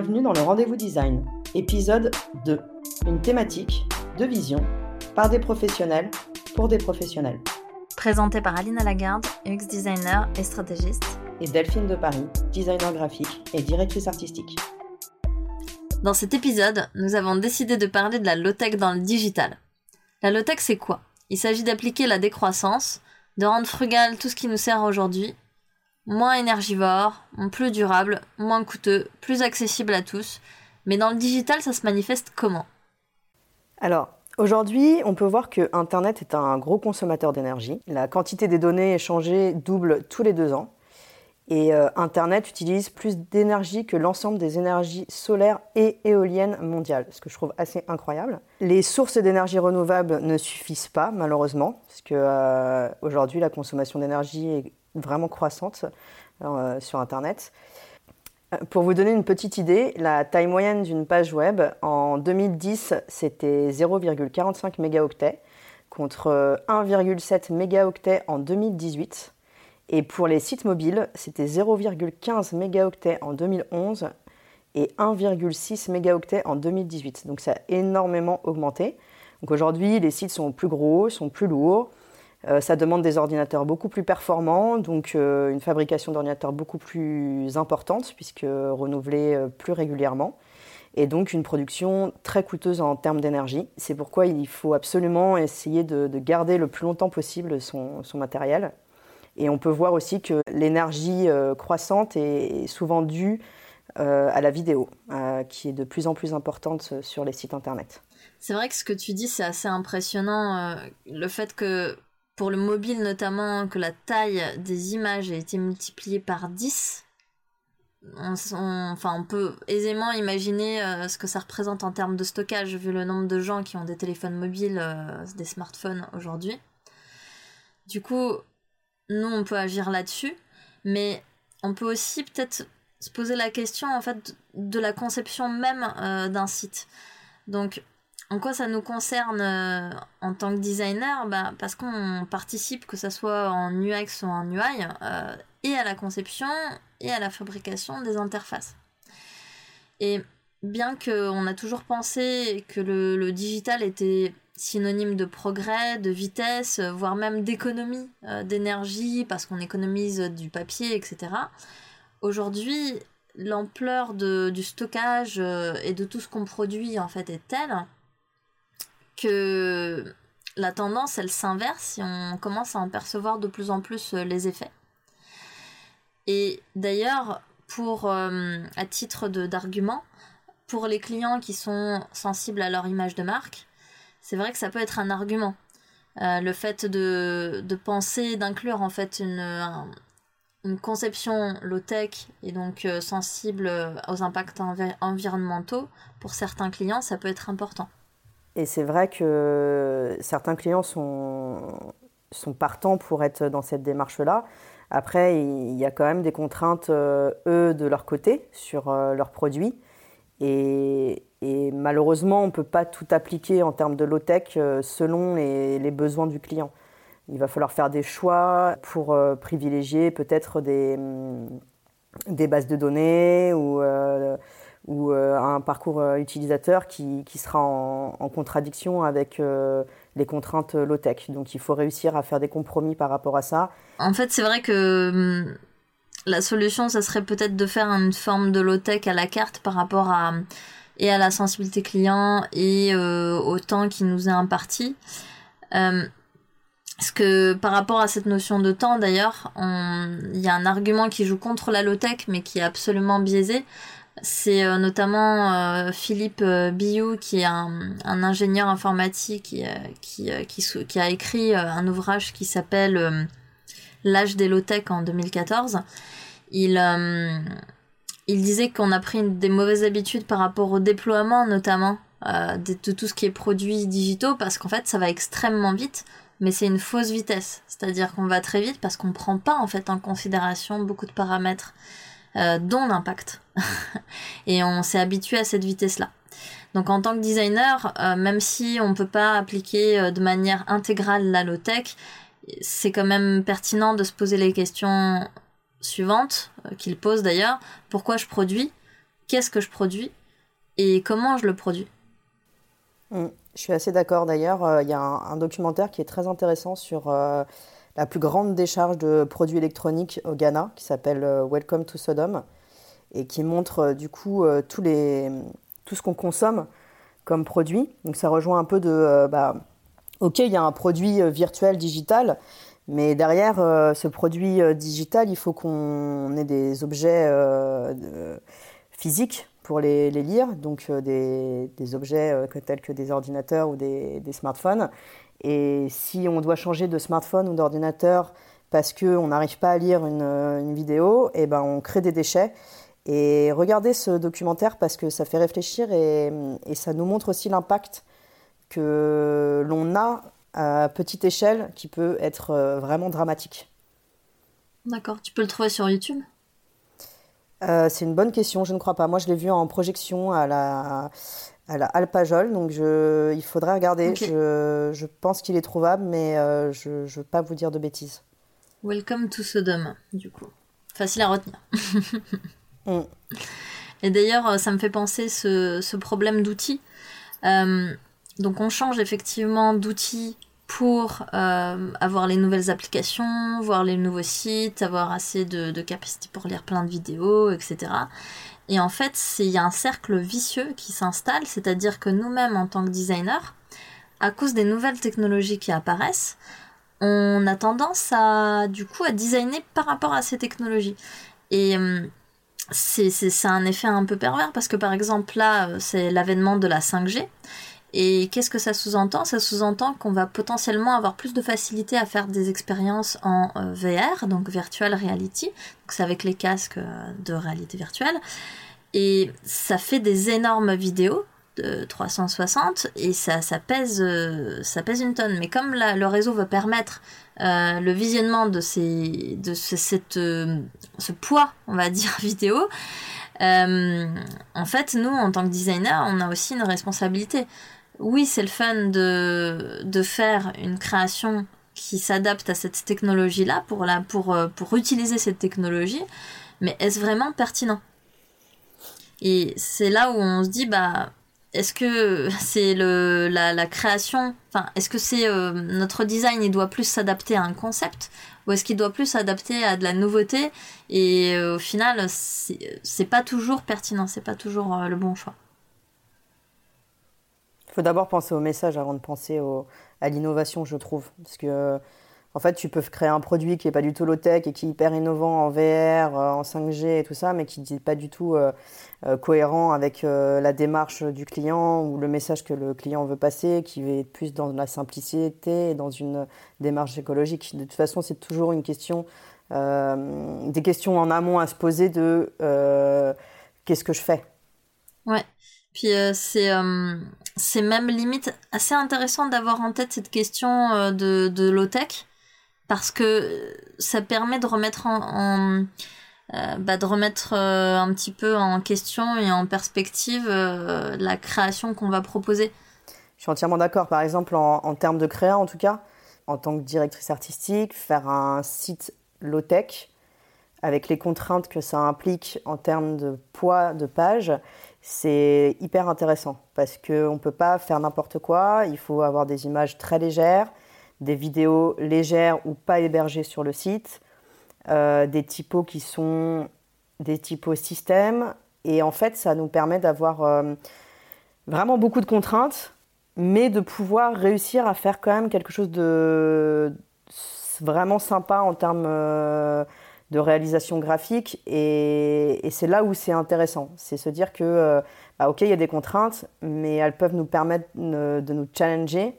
Bienvenue dans le Rendez-vous Design, épisode 2. Une thématique, de vision, par des professionnels, pour des professionnels. Présenté par Alina Lagarde, UX designer et stratégiste. Et Delphine de Paris, designer graphique et directrice artistique. Dans cet épisode, nous avons décidé de parler de la low-tech dans le digital. La low-tech, c'est quoi? Il s'agit d'appliquer la décroissance, de rendre frugal tout ce qui nous sert aujourd'hui moins énergivore, plus durable, moins coûteux, plus accessible à tous. Mais dans le digital, ça se manifeste comment? Alors, aujourd'hui, on peut voir que Internet est un gros consommateur d'énergie. La quantité des données échangées double tous les deux ans. Et euh, Internet utilise plus d'énergie que l'ensemble des énergies solaires et éoliennes mondiales, ce que je trouve assez incroyable. Les sources d'énergie renouvelables ne suffisent pas, malheureusement, parce que euh, aujourd'hui la consommation d'énergie est vraiment croissante euh, sur Internet. Euh, pour vous donner une petite idée, la taille moyenne d'une page web en 2010, c'était 0,45 mégaoctets contre 1,7 mégaoctets en 2018. Et pour les sites mobiles, c'était 0,15 mégaoctets en 2011 et 1,6 mégaoctets en 2018. Donc ça a énormément augmenté. Donc aujourd'hui, les sites sont plus gros, sont plus lourds. Euh, ça demande des ordinateurs beaucoup plus performants, donc euh, une fabrication d'ordinateurs beaucoup plus importante, puisque renouvelée euh, plus régulièrement, et donc une production très coûteuse en termes d'énergie. C'est pourquoi il faut absolument essayer de, garder le plus longtemps possible son, matériel. Et on peut voir aussi que l'énergie croissante est souvent due à la vidéo, qui est de plus en plus importante sur les sites internet. C'est vrai que ce que tu dis, c'est assez impressionnant. le fait que pour le mobile notamment, que la taille des images a été multipliée par 10, on, enfin, on peut aisément imaginer euh, ce que ça représente en termes de stockage, vu le nombre de gens qui ont des téléphones mobiles, euh, des smartphones aujourd'hui. Du coup, nous, on peut agir là-dessus, mais on peut aussi peut-être se poser la question en fait de la conception même euh, d'un site. Donc, en quoi ça nous concerne euh, en tant que designer? Bah, Parce qu'on participe, que ce soit en UX ou en UI, euh, et à la conception et à la fabrication des interfaces. Et bien qu'on a toujours pensé que le, digital était synonyme de progrès, de vitesse, voire même d'économie euh, d'énergie, parce qu'on économise du papier, etc. Aujourd'hui, l'ampleur du stockage et de tout ce qu'on produit en fait est telle que la tendance, elle s'inverse et on commence à en percevoir de plus en plus euh, les effets. Et d'ailleurs, pour, euh, à titre d'argument, pour les clients qui sont sensibles à leur image de marque, c'est vrai que ça peut être un argument. Euh, le fait de, penser, d'inclure en fait une, une conception low-tech et donc sensible aux impacts environnementaux, pour certains clients, ça peut être important. Et c'est vrai que certains clients sont, partants pour être dans cette démarche-là. Après, il y a quand même des contraintes, euh, eux, de leur côté, sur euh, leurs produits. Et, malheureusement, on ne peut pas tout appliquer en termes de low-tech euh, selon les, les, besoins du client. Il va falloir faire des choix pour privilégier peut-être des, des bases de données ou ou euh, un parcours euh, utilisateur qui, qui sera en, contradiction avec euh, les contraintes low-tech. Donc il faut réussir à faire des compromis par rapport à ça. En fait, c'est vrai que hum, la solution, ça serait peut-être de faire une forme de low-tech à la carte par rapport à et à la sensibilité client et au temps qui nous est imparti. Par rapport à cette notion de temps, d'ailleurs, il y a un argument qui joue contre la low-tech, mais qui est absolument biaisé. C'est euh, notamment euh, Philippe euh, Biou, qui est un, ingénieur informatique qui, qui, a écrit un ouvrage qui s'appelle L'âge des low-tech en 2014. Il, disait qu'on a pris des mauvaises habitudes par rapport au déploiement, notamment de, de, tout ce qui est produits digitaux, parce qu'en fait, ça va extrêmement vite, mais c'est une fausse vitesse. C'est-à-dire qu'on va très vite parce qu'on ne prend pas en fait en considération beaucoup de paramètres. Euh, dont l'impact. et on s'est habitué à cette vitesse-là. Donc en tant que designer, euh, même si on ne peut pas appliquer euh, de manière intégrale la low-tech, c'est quand même pertinent de se poser les questions suivantes, qu'il pose d'ailleurs. Pourquoi je produis? Qu'est-ce que je produis? Et comment je le produis? Mm. Je suis assez d'accord d'ailleurs. Il y a un, documentaire qui est très intéressant sur la plus grande décharge de produits électroniques au Ghana qui s'appelle euh, Welcome to Sodom et qui montre du coup tous les, tout ce qu'on consomme comme produit. Donc ça rejoint un peu de. Bah, ok, il y a un produit virtuel digital, mais derrière ce produit digital, il faut qu'on ait des objets physiques pour les, lire, donc euh, des, objets euh, tels que des ordinateurs ou des, smartphones. Et si on doit changer de smartphone ou d'ordinateur parce qu'on n'arrive pas à lire une, euh, vidéo, eh ben on crée des déchets. Et regardez ce documentaire parce que ça fait réfléchir et, et ça nous montre aussi l'impact que l'on a à petite échelle qui peut être vraiment dramatique. D'accord, tu peux le trouver sur YouTube? Euh, c'est une bonne question, je ne crois pas. Moi, je l'ai vu en projection à la, à la Alpajol, donc je, il faudrait regarder. Je, je, pense qu'il est trouvable, mais euh, je ne veux pas vous dire de bêtises. Welcome to Sodom, du coup. Facile à retenir. Mm. Et d'ailleurs, euh, ça me fait penser ce, ce problème d'outils. donc, on change effectivement d'outils pour euh, avoir les nouvelles applications, voir les nouveaux sites, avoir assez de, capacité pour lire plein de vidéos, etc. Et en fait, il y a un cercle vicieux qui s'installe, c'est-à-dire que nous-mêmes, en tant que designers, à cause des nouvelles technologies qui apparaissent, on a tendance à, du coup, à designer par rapport à ces technologies. Et euh, c'est un effet un peu pervers parce que, par exemple, là, euh, c'est l'avènement de la 5G. Et qu'est-ce que ça sous-entend? Ça sous-entend qu'on va potentiellement avoir plus de facilité à faire des expériences en euh, VR, donc virtual reality. C'est avec les casques euh, de réalité virtuelle. Et ça fait des énormes vidéos de 360 et ça, ça, pèse, euh, ça pèse une tonne. Mais comme le réseau va permettre le visionnement de, ces, de ce, cette, ce poids, on va dire, vidéo, en fait, nous, en tant que designer, on a aussi une responsabilité oui, c'est le fun de, de faire une création qui s'adapte à cette technologie-là pour, la, pour, euh, pour utiliser cette technologie, mais est-ce vraiment pertinent? Et c'est là où on se dit, bah, est-ce que c'est la, la, création, enfin, est-ce que c'est euh, notre design, il doit plus s'adapter à un concept ou est-ce qu'il doit plus s'adapter à de la nouveauté? Et euh, au final, c'est pas toujours pertinent, c'est pas toujours le bon choix. Il faut d'abord penser au message avant de penser à l'innovation, je trouve. Parce que, en fait, tu peux créer un produit qui n'est pas du tout low-tech et qui est hyper innovant en VR, euh, en 5G et tout ça, mais qui n'est pas du tout euh, euh, cohérent avec la démarche du client ou le message que le client veut passer, qui est plus dans la simplicité et dans une démarche écologique. De toute façon, c'est toujours une question, des questions en amont à se poser de qu'est-ce que je fais? Ouais. Puis c'est c'est même limite assez intéressant d'avoir en tête cette question euh, de, de low-tech parce que ça permet de remettre en, euh, bah, de remettre euh, un petit peu en question et en perspective la création qu'on va proposer. Je suis entièrement d'accord. Par exemple, en, termes de créa, en tout cas, en tant que directrice artistique, faire un site low-tech avec les contraintes que ça implique en termes de poids de page, c'est hyper intéressant parce qu'on ne peut pas faire n'importe quoi. Il faut avoir des images très légères, des vidéos légères ou pas hébergées sur le site, euh, des typos qui sont des typos système. Et en fait, ça nous permet d'avoir euh, vraiment beaucoup de contraintes, mais de pouvoir réussir à faire quand même quelque chose de vraiment sympa en termes euh, de réalisation graphique. Et, c'est là où c'est intéressant. C'est se dire que, euh, bah, OK, il y a des contraintes, mais elles peuvent nous permettre de nous challenger.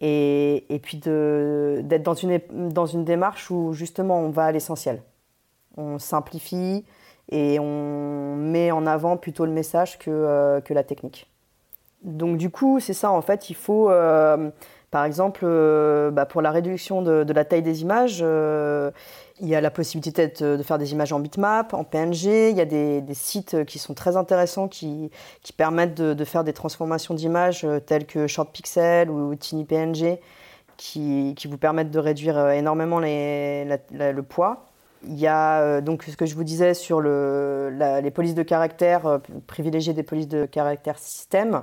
Et, puis d'être dans une, dans une démarche où justement on va à l'essentiel. On simplifie et on met en avant plutôt le message que, euh, que la technique. Donc du coup, c'est ça, en fait, il faut... Euh, par exemple, euh, bah, pour la réduction de, la taille des images, euh, il y a la possibilité de, faire des images en bitmap, en PNG. Il y a des, sites qui sont très intéressants qui, permettent de, faire des transformations d'images euh, telles que ShortPixel ou TinyPNG qui, qui vous permettent de réduire énormément le poids. Il y a donc ce que je vous disais sur le, les polices de caractère, privilégier des polices de caractère système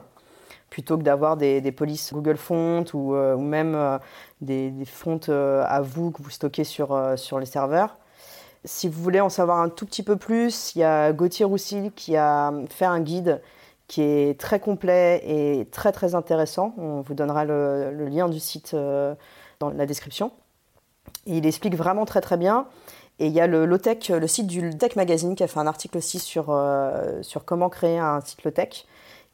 plutôt que d'avoir des, polices Google Fonts ou, ou même des, des, fonts à vous que vous stockez sur, sur les serveurs. Si vous voulez en savoir un tout petit peu plus, il y a Gauthier Roussy qui a fait un guide qui est très complet et très très intéressant. On vous donnera le, lien du site euh, dans la description. il explique vraiment très très bien. Et il y a le Lotech, le site du Lotech Magazine qui a fait un article aussi sur, euh, sur comment créer un site Lotech,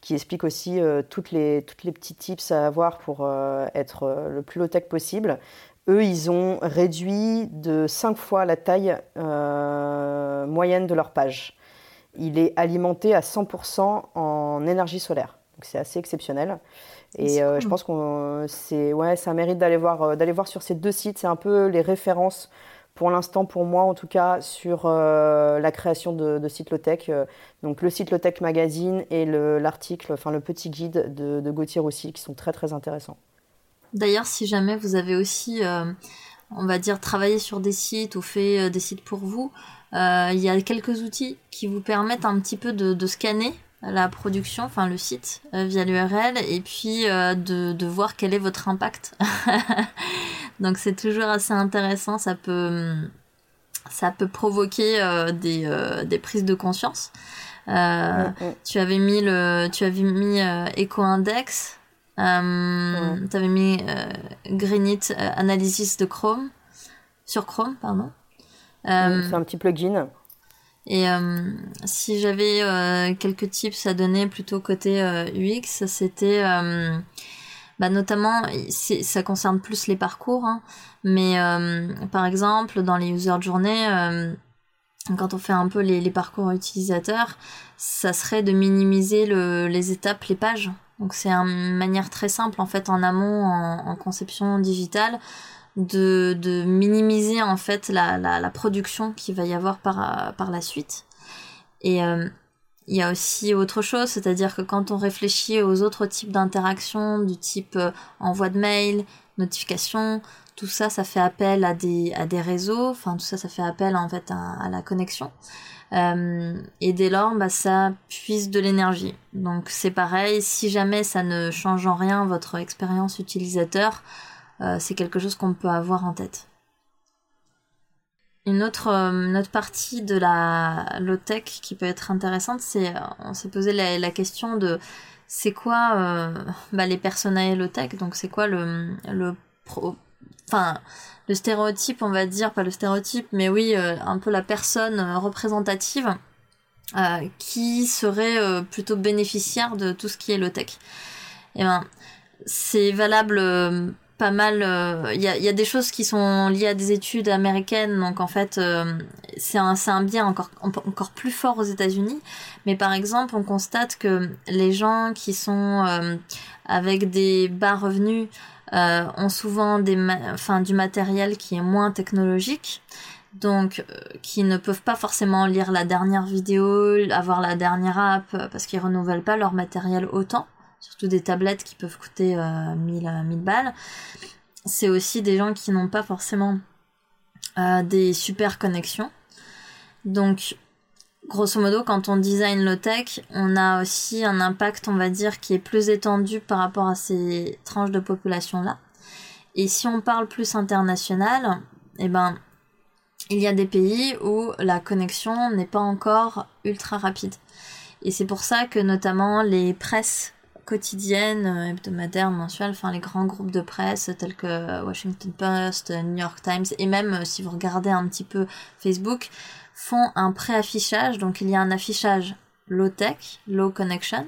qui explique aussi euh, toutes, les, toutes les petits tips à avoir pour être le plus Lotech possible. Eux, ils ont réduit de 5 fois la taille moyenne de leur page il est alimenté à 100% en énergie solaire. Donc c'est assez exceptionnel. Et euh, je pense qu'on c'est ouais, ça mérite d'aller voir euh, d'aller voir sur ces deux sites. C'est un peu les références pour l'instant, pour moi en tout cas, sur euh, la création de, de sites Lotech. donc le site Lotech Magazine et l'article, enfin le petit guide de, Gauthier aussi, qui sont très très intéressants. D'ailleurs, si jamais vous avez aussi, on va dire, travaillé sur des sites ou fait des sites pour vous, euh, il y a quelques outils qui vous permettent un petit peu de, scanner la production, enfin le site euh, via l'URL et puis euh, de, voir quel est votre impact. Donc c'est toujours assez intéressant, ça peut, ça peut provoquer des, prises de conscience. Tu avais mis le, tu avais mis EcoIndex, tu avais mis Greenit Analysis de Chrome sur Chrome, pardon. Euh, c'est un petit plugin. Et euh, si j'avais euh, quelques tips à donner plutôt côté UX, c'était bah, notamment, ça concerne plus les parcours, hein, mais par exemple dans les user journées, quand on fait un peu les, parcours utilisateurs, ça serait de minimiser les étapes, les pages. Donc c'est une manière très simple en fait en amont en conception digitale de, de minimiser en fait la, la, la production qu'il va y avoir par, par la suite. Et euh, il y a aussi autre chose, c'est-à-dire que quand on réfléchit aux autres types d'interactions, du type euh, envoi de mail, notification, tout ça, ça fait appel à des, à des réseaux, enfin tout ça, ça fait appel en fait à, la connexion. Euh, et dès lors, bah, ça puise de l'énergie. Donc c'est pareil, si jamais ça ne change en rien votre expérience utilisateur, euh, c'est quelque chose qu'on peut avoir en tête. Une autre, euh, partie de la low-tech qui peut être intéressante, c'est euh, on s'est posé la, question de c'est quoi bah, les personnages low-tech, donc c'est quoi le, stéréotype, on va dire, pas le stéréotype, mais oui, un peu la personne représentative qui serait plutôt bénéficiaire de tout ce qui est low-tech. Et eh ben, c'est valable pas mal. Il euh, y, a, y, a, des choses qui sont liées à des études américaines, donc en fait, euh, c'est un, un bien encore, encore plus fort aux États-Unis. Mais par exemple, on constate que les gens qui sont euh, avec des bas revenus ont souvent des enfin, du matériel qui est moins technologique. Donc, qui ne peuvent pas forcément lire la dernière vidéo, avoir la dernière app, parce qu'ils renouvellent pas leur matériel autant surtout des tablettes qui peuvent coûter 1000, euh, 1000 balles. C'est aussi des gens qui n'ont pas forcément euh, des super connexions. Donc, grosso modo, quand on design low-tech, on a aussi un impact, on va dire, qui est plus étendu par rapport à ces tranches de population-là. Et si on parle plus international, eh ben, il y a des pays où la connexion n'est pas encore ultra rapide. Et c'est pour ça que notamment les presses quotidiennes, euh, hebdomadaires, mensuelles, enfin les grands groupes de presse tels que Washington Post, New York Times et même euh, si vous regardez un petit peu Facebook, font un pré-affichage. Donc il y a un affichage low tech, low connection,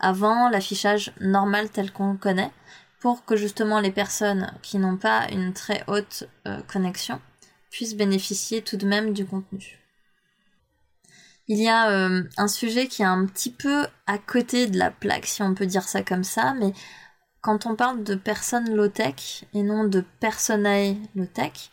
avant l'affichage normal tel qu'on le connaît, pour que justement les personnes qui n'ont pas une très haute euh, connexion puissent bénéficier tout de même du contenu il y a euh, un sujet qui est un petit peu à côté de la plaque, si on peut dire ça comme ça, mais quand on parle de personnes low-tech et non de personnae low-tech,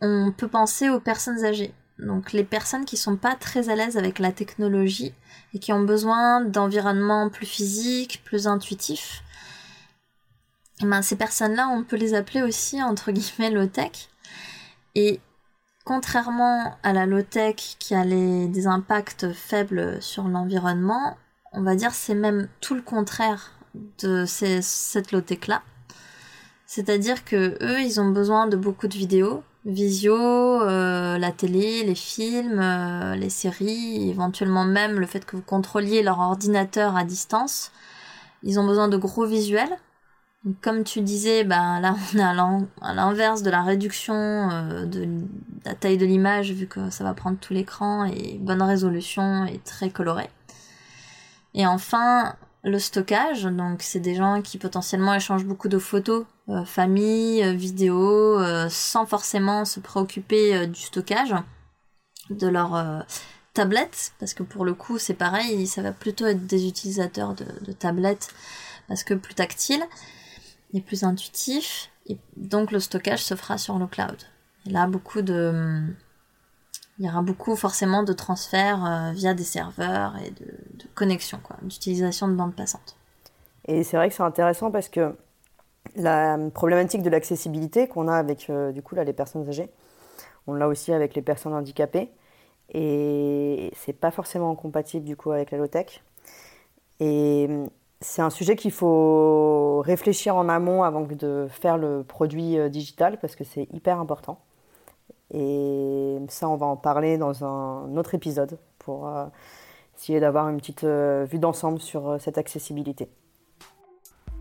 on peut penser aux personnes âgées. Donc les personnes qui sont pas très à l'aise avec la technologie et qui ont besoin d'environnements plus physiques, plus intuitifs. Eh ben, ces personnes-là, on peut les appeler aussi entre guillemets low-tech. Et contrairement à la low-tech qui a des impacts faibles sur l'environnement, on va dire c'est même tout le contraire de cette low-tech là. C'est-à-dire que eux, ils ont besoin de beaucoup de vidéos, visio, euh, la télé, les films, euh, les séries, éventuellement même le fait que vous contrôliez leur ordinateur à distance. Ils ont besoin de gros visuels comme tu disais, ben là on est à l'inverse de la réduction euh, de la taille de l'image vu que ça va prendre tout l'écran et bonne résolution et très coloré. Et enfin le stockage, donc c'est des gens qui potentiellement échangent beaucoup de photos, euh, famille, euh, vidéos, sans forcément se préoccuper du stockage de leur tablette, parce que pour le coup c'est pareil, ça va plutôt être des utilisateurs de, de tablettes parce que plus tactile est plus intuitif, et donc le stockage se fera sur le cloud. Et là, beaucoup de, il y aura beaucoup forcément de transferts euh, via des serveurs et de, de connexion, d'utilisation de bandes passantes. Et c'est vrai que c'est intéressant parce que la problématique de l'accessibilité qu'on a avec euh, du coup là les personnes âgées, on l'a aussi avec les personnes handicapées et c'est pas forcément compatible du coup avec la low tech. Et c'est un sujet qu'il faut réfléchir en amont avant de faire le produit euh, digital parce que c'est hyper important. Et ça, on va en parler dans un autre épisode pour euh, essayer d'avoir une petite euh, vue d'ensemble sur cette accessibilité.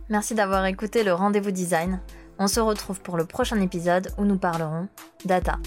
Merci d'avoir écouté le rendez-vous design. On se retrouve pour le prochain épisode où nous parlerons data.